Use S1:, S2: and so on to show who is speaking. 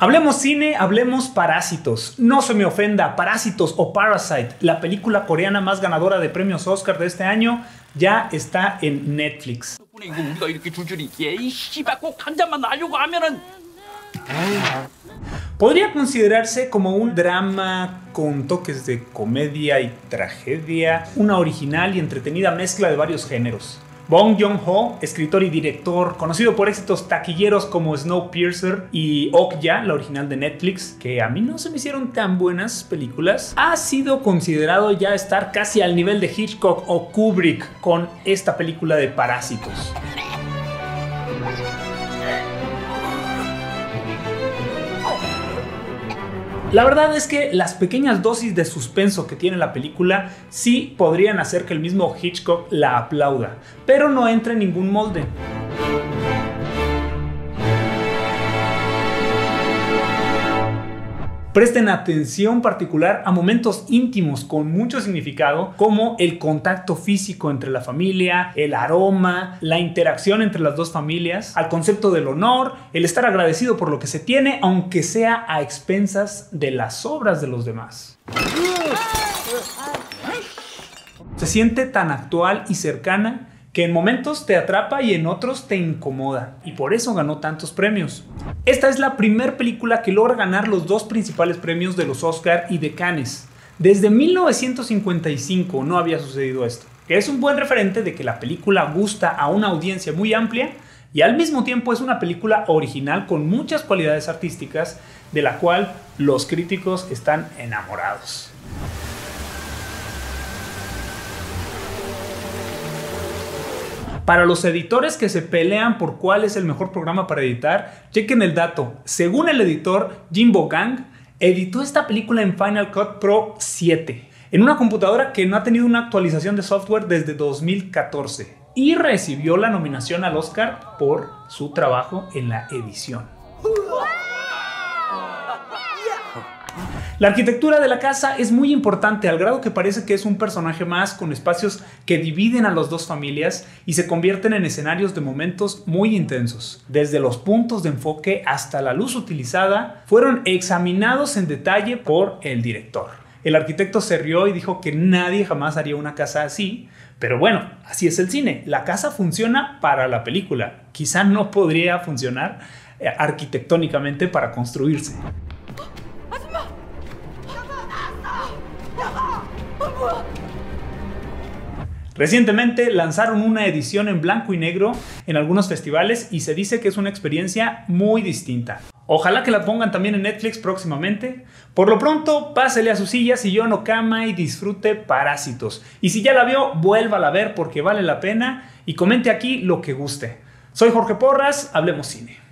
S1: Hablemos cine, hablemos parásitos. No se me ofenda, Parásitos o Parasite, la película coreana más ganadora de premios Oscar de este año, ya está en Netflix. Podría considerarse como un drama con toques de comedia y tragedia, una original y entretenida mezcla de varios géneros. Bong Joon-ho, escritor y director, conocido por éxitos taquilleros como Snowpiercer y Okja, la original de Netflix, que a mí no se me hicieron tan buenas películas, ha sido considerado ya estar casi al nivel de Hitchcock o Kubrick con esta película de Parásitos. La verdad es que las pequeñas dosis de suspenso que tiene la película sí podrían hacer que el mismo Hitchcock la aplauda, pero no entra en ningún molde. Presten atención particular a momentos íntimos con mucho significado, como el contacto físico entre la familia, el aroma, la interacción entre las dos familias, al concepto del honor, el estar agradecido por lo que se tiene, aunque sea a expensas de las obras de los demás. Se siente tan actual y cercana que en momentos te atrapa y en otros te incomoda, y por eso ganó tantos premios. Esta es la primera película que logra ganar los dos principales premios de los Oscar y de Cannes. Desde 1955 no había sucedido esto, que es un buen referente de que la película gusta a una audiencia muy amplia y al mismo tiempo es una película original con muchas cualidades artísticas de la cual los críticos están enamorados. Para los editores que se pelean por cuál es el mejor programa para editar, chequen el dato. Según el editor Jimbo Gang, editó esta película en Final Cut Pro 7, en una computadora que no ha tenido una actualización de software desde 2014 y recibió la nominación al Oscar por su trabajo en la edición. La arquitectura de la casa es muy importante al grado que parece que es un personaje más con espacios que dividen a las dos familias y se convierten en escenarios de momentos muy intensos. Desde los puntos de enfoque hasta la luz utilizada fueron examinados en detalle por el director. El arquitecto se rió y dijo que nadie jamás haría una casa así, pero bueno, así es el cine. La casa funciona para la película. Quizá no podría funcionar eh, arquitectónicamente para construirse. Recientemente lanzaron una edición en blanco y negro en algunos festivales y se dice que es una experiencia muy distinta. Ojalá que la pongan también en Netflix próximamente. Por lo pronto, pásele a su silla, sillón o cama y disfrute Parásitos. Y si ya la vio, vuélvala a ver porque vale la pena y comente aquí lo que guste. Soy Jorge Porras, hablemos cine.